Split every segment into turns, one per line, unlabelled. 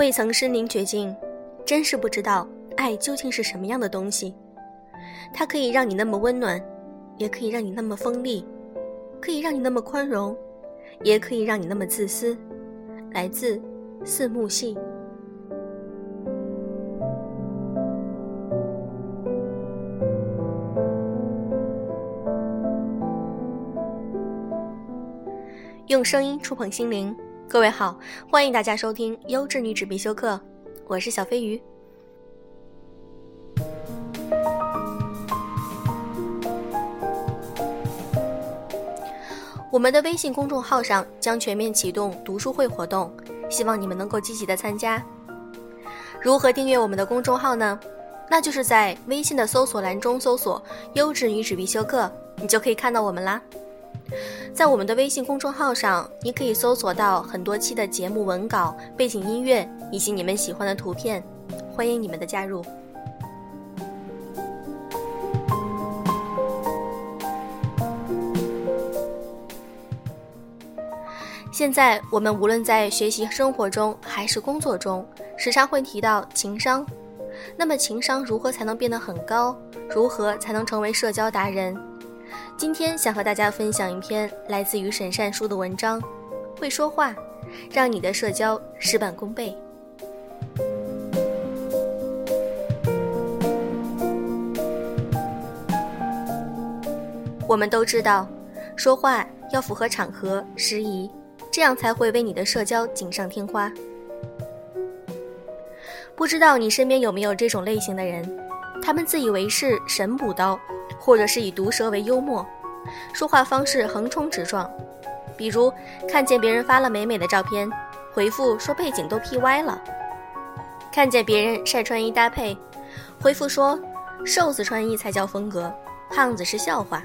未曾身临绝境，真是不知道爱究竟是什么样的东西。它可以让你那么温暖，也可以让你那么锋利，可以让你那么宽容，也可以让你那么自私。来自四木系。用声音触碰心灵，各位好，欢迎大家收听优质女纸必修课，我是小飞鱼。我们的微信公众号上将全面启动读书会活动，希望你们能够积极的参加。如何订阅我们的公众号呢？那就是在微信的搜索栏中搜索“优质女纸必修课”，你就可以看到我们啦。在我们的微信公众号上，你可以搜索到很多期的节目文稿、背景音乐以及你们喜欢的图片，欢迎你们的加入。现在我们无论在学习生活中还是工作中，时常会提到情商。那么，情商如何才能变得很高？如何才能成为社交达人？今天想和大家分享一篇来自于沈善书的文章，《会说话，让你的社交事半功倍》。我们都知道，说话要符合场合、时宜，这样才会为你的社交锦上添花。不知道你身边有没有这种类型的人？他们自以为是，神补刀。或者是以毒舌为幽默，说话方式横冲直撞，比如看见别人发了美美的照片，回复说背景都 P 歪了；看见别人晒穿衣搭配，回复说瘦子穿衣才叫风格，胖子是笑话。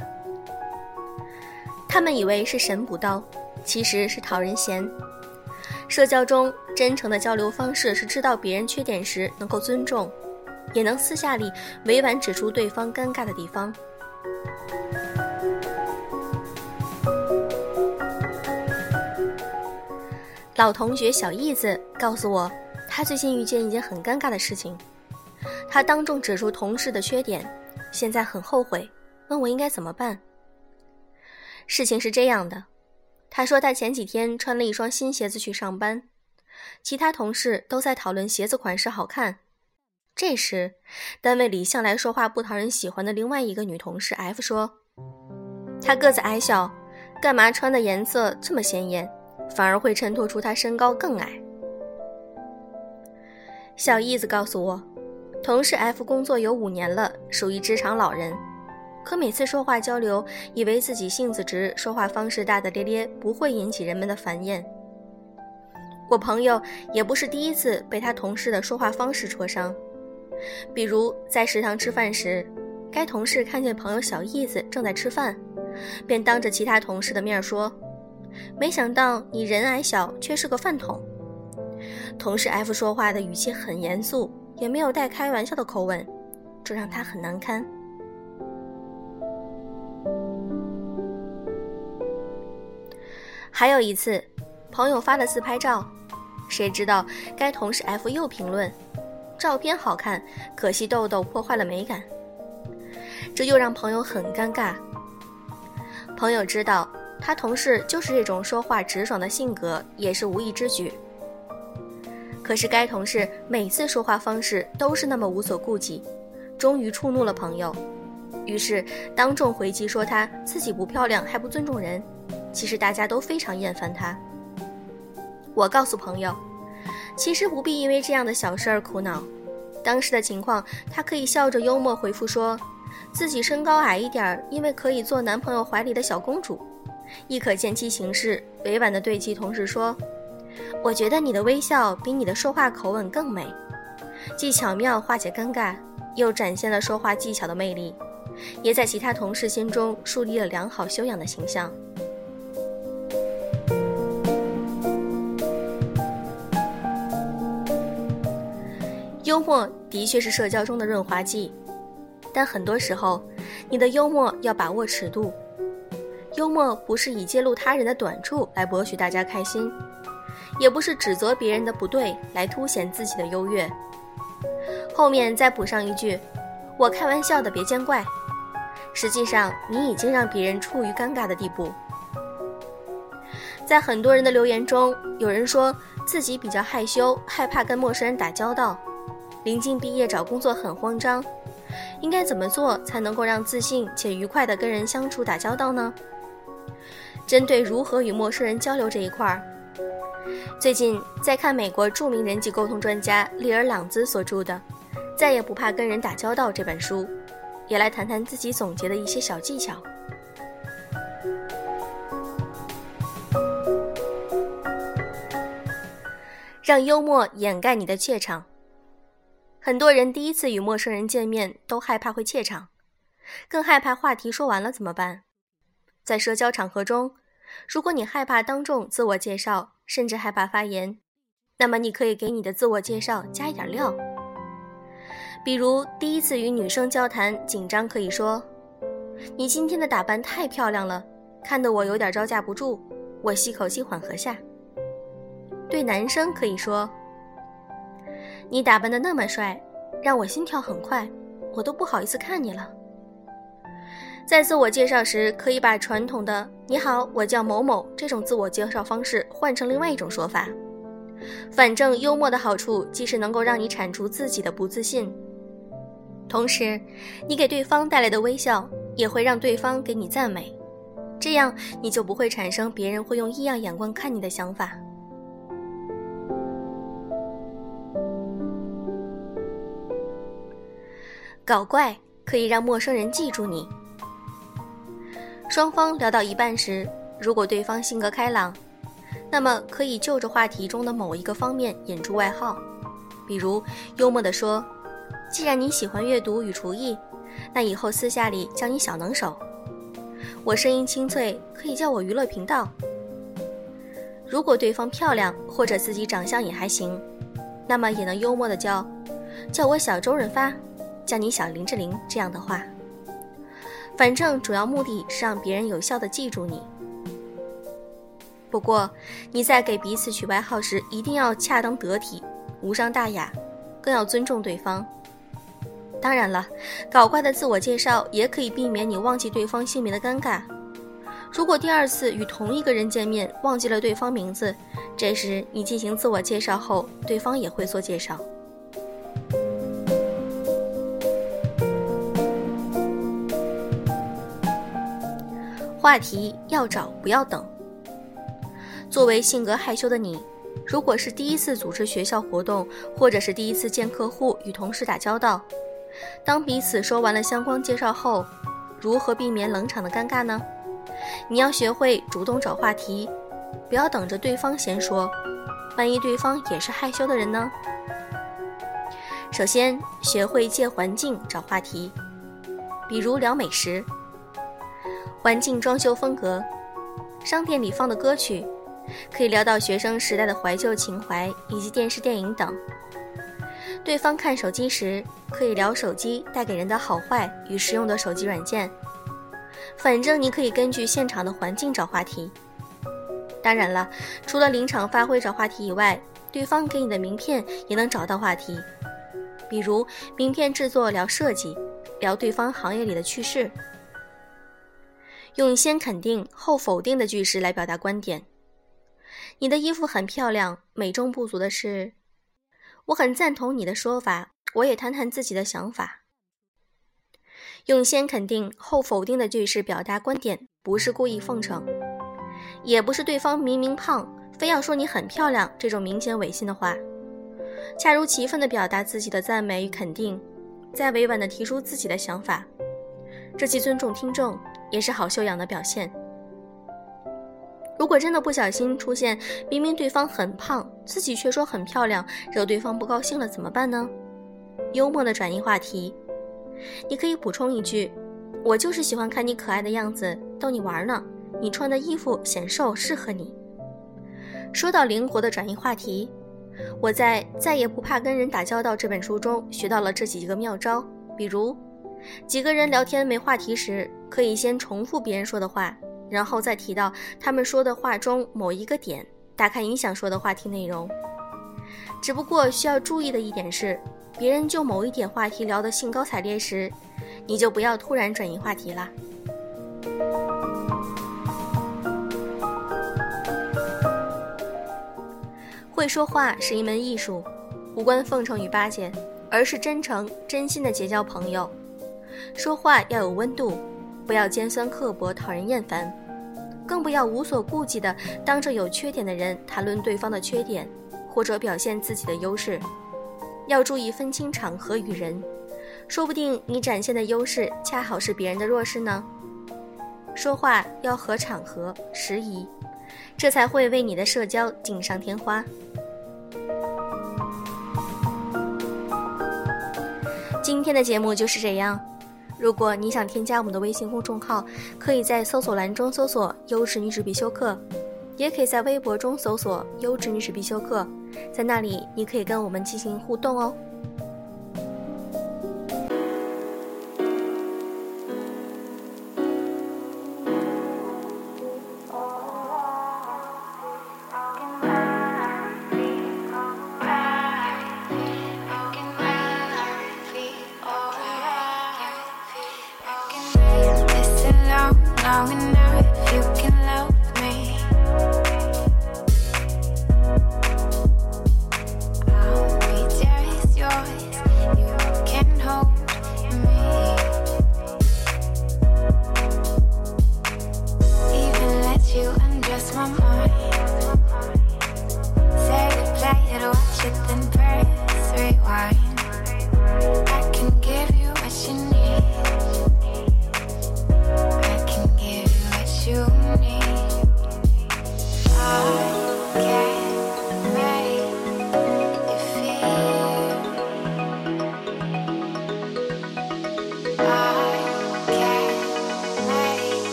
他们以为是神补刀，其实是讨人嫌。社交中真诚的交流方式是知道别人缺点时能够尊重。也能私下里委婉指出对方尴尬的地方。老同学小叶子告诉我，他最近遇见一件很尴尬的事情。他当众指出同事的缺点，现在很后悔，问我应该怎么办。事情是这样的，他说他前几天穿了一双新鞋子去上班，其他同事都在讨论鞋子款式好看。这时，单位里向来说话不讨人喜欢的另外一个女同事 F 说：“她个子矮小，干嘛穿的颜色这么鲜艳，反而会衬托出她身高更矮。”小叶子告诉我，同事 F 工作有五年了，属于职场老人，可每次说话交流，以为自己性子直，说话方式大大咧咧，不会引起人们的烦厌。我朋友也不是第一次被他同事的说话方式戳伤。比如在食堂吃饭时，该同事看见朋友小叶子正在吃饭，便当着其他同事的面说：“没想到你人矮小，却是个饭桶。”同事 F 说话的语气很严肃，也没有带开玩笑的口吻，这让他很难堪。还有一次，朋友发了自拍照，谁知道该同事 F 又评论。照片好看，可惜痘痘破坏了美感。这又让朋友很尴尬。朋友知道他同事就是这种说话直爽的性格，也是无意之举。可是该同事每次说话方式都是那么无所顾忌，终于触怒了朋友，于是当众回击说他自己不漂亮还不尊重人。其实大家都非常厌烦他。我告诉朋友。其实不必因为这样的小事而苦恼。当时的情况，他可以笑着幽默回复说，自己身高矮一点儿，因为可以做男朋友怀里的小公主；亦可见其形势，委婉地对其同事说：“我觉得你的微笑比你的说话口吻更美。”既巧妙化解尴尬，又展现了说话技巧的魅力，也在其他同事心中树立了良好修养的形象。默的确是社交中的润滑剂，但很多时候，你的幽默要把握尺度。幽默不是以揭露他人的短处来博取大家开心，也不是指责别人的不对来凸显自己的优越。后面再补上一句：“我开玩笑的，别见怪。”实际上，你已经让别人处于尴尬的地步。在很多人的留言中，有人说自己比较害羞，害怕跟陌生人打交道，临近毕业找工作很慌张，应该怎么做才能够让自信且愉快的跟人相处打交道呢？针对如何与陌生人交流这一块儿，最近在看美国著名人际沟通专家利尔·朗兹所著的《再也不怕跟人打交道》这本书，也来谈谈自己总结的一些小技巧。让幽默掩盖你的怯场。很多人第一次与陌生人见面都害怕会怯场，更害怕话题说完了怎么办？在社交场合中，如果你害怕当众自我介绍，甚至害怕发言，那么你可以给你的自我介绍加一点料。比如第一次与女生交谈，紧张可以说：“你今天的打扮太漂亮了，看得我有点招架不住。”我吸口气缓和下。对男生可以说：“你打扮的那么帅，让我心跳很快，我都不好意思看你了。”在自我介绍时，可以把传统的“你好，我叫某某”这种自我介绍方式换成另外一种说法。反正幽默的好处，既是能够让你铲除自己的不自信，同时，你给对方带来的微笑也会让对方给你赞美，这样你就不会产生别人会用异样眼光看你的想法。搞怪可以让陌生人记住你。双方聊到一半时，如果对方性格开朗，那么可以就着话题中的某一个方面引出外号，比如幽默地说：“既然你喜欢阅读与厨艺，那以后私下里叫你小能手。”我声音清脆，可以叫我娱乐频道。如果对方漂亮或者自己长相也还行，那么也能幽默的叫：“叫我小周润发。”叫你小林志玲这样的话，反正主要目的是让别人有效的记住你。不过你在给彼此取外号时，一定要恰当得体，无伤大雅，更要尊重对方。当然了，搞怪的自我介绍也可以避免你忘记对方姓名的尴尬。如果第二次与同一个人见面忘记了对方名字，这时你进行自我介绍后，对方也会做介绍。话题要找，不要等。作为性格害羞的你，如果是第一次组织学校活动，或者是第一次见客户、与同事打交道，当彼此说完了相关介绍后，如何避免冷场的尴尬呢？你要学会主动找话题，不要等着对方先说，万一对方也是害羞的人呢？首先，学会借环境找话题，比如聊美食。环境装修风格，商店里放的歌曲，可以聊到学生时代的怀旧情怀以及电视电影等。对方看手机时，可以聊手机带给人的好坏与实用的手机软件。反正你可以根据现场的环境找话题。当然了，除了临场发挥找话题以外，对方给你的名片也能找到话题。比如名片制作聊设计，聊对方行业里的趣事。用先肯定后否定的句式来表达观点。你的衣服很漂亮，美中不足的是，我很赞同你的说法。我也谈谈自己的想法。用先肯定后否定的句式表达观点，不是故意奉承，也不是对方明明胖，非要说你很漂亮这种明显违心的话。恰如其分地表达自己的赞美与肯定，再委婉地提出自己的想法，这既尊重听众。也是好修养的表现。如果真的不小心出现明明对方很胖，自己却说很漂亮，惹对方不高兴了怎么办呢？幽默的转移话题，你可以补充一句：“我就是喜欢看你可爱的样子，逗你玩呢。你穿的衣服显瘦，适合你。”说到灵活的转移话题，我在《再也不怕跟人打交道》这本书中学到了这几个妙招，比如。几个人聊天没话题时，可以先重复别人说的话，然后再提到他们说的话中某一个点，
打开你想说的话题内容。只不过需要注意的一点是，别人就某一点话题聊得兴高采烈时，你就不要突然转移话题啦。会说话是一门艺术，无关奉承与巴结，而是真诚、真心的结交朋友。说话要有温度，不要尖酸刻薄、讨人厌烦，更不要无所顾忌地当着有缺点的人谈论对方的缺点，或者表现自己的优势。要注意分清场合与人，说不定你展现的优势恰好是别人的弱势呢。说话要合场合、时宜，这才会为你的社交锦上添花。今天的节目就是这样。如果你想添加我们的微信公众号，可以在搜索栏中搜索“优质女子必修课”，也可以在微博中搜索“优质女子必修课”，在那里你可以跟我们进行互动哦。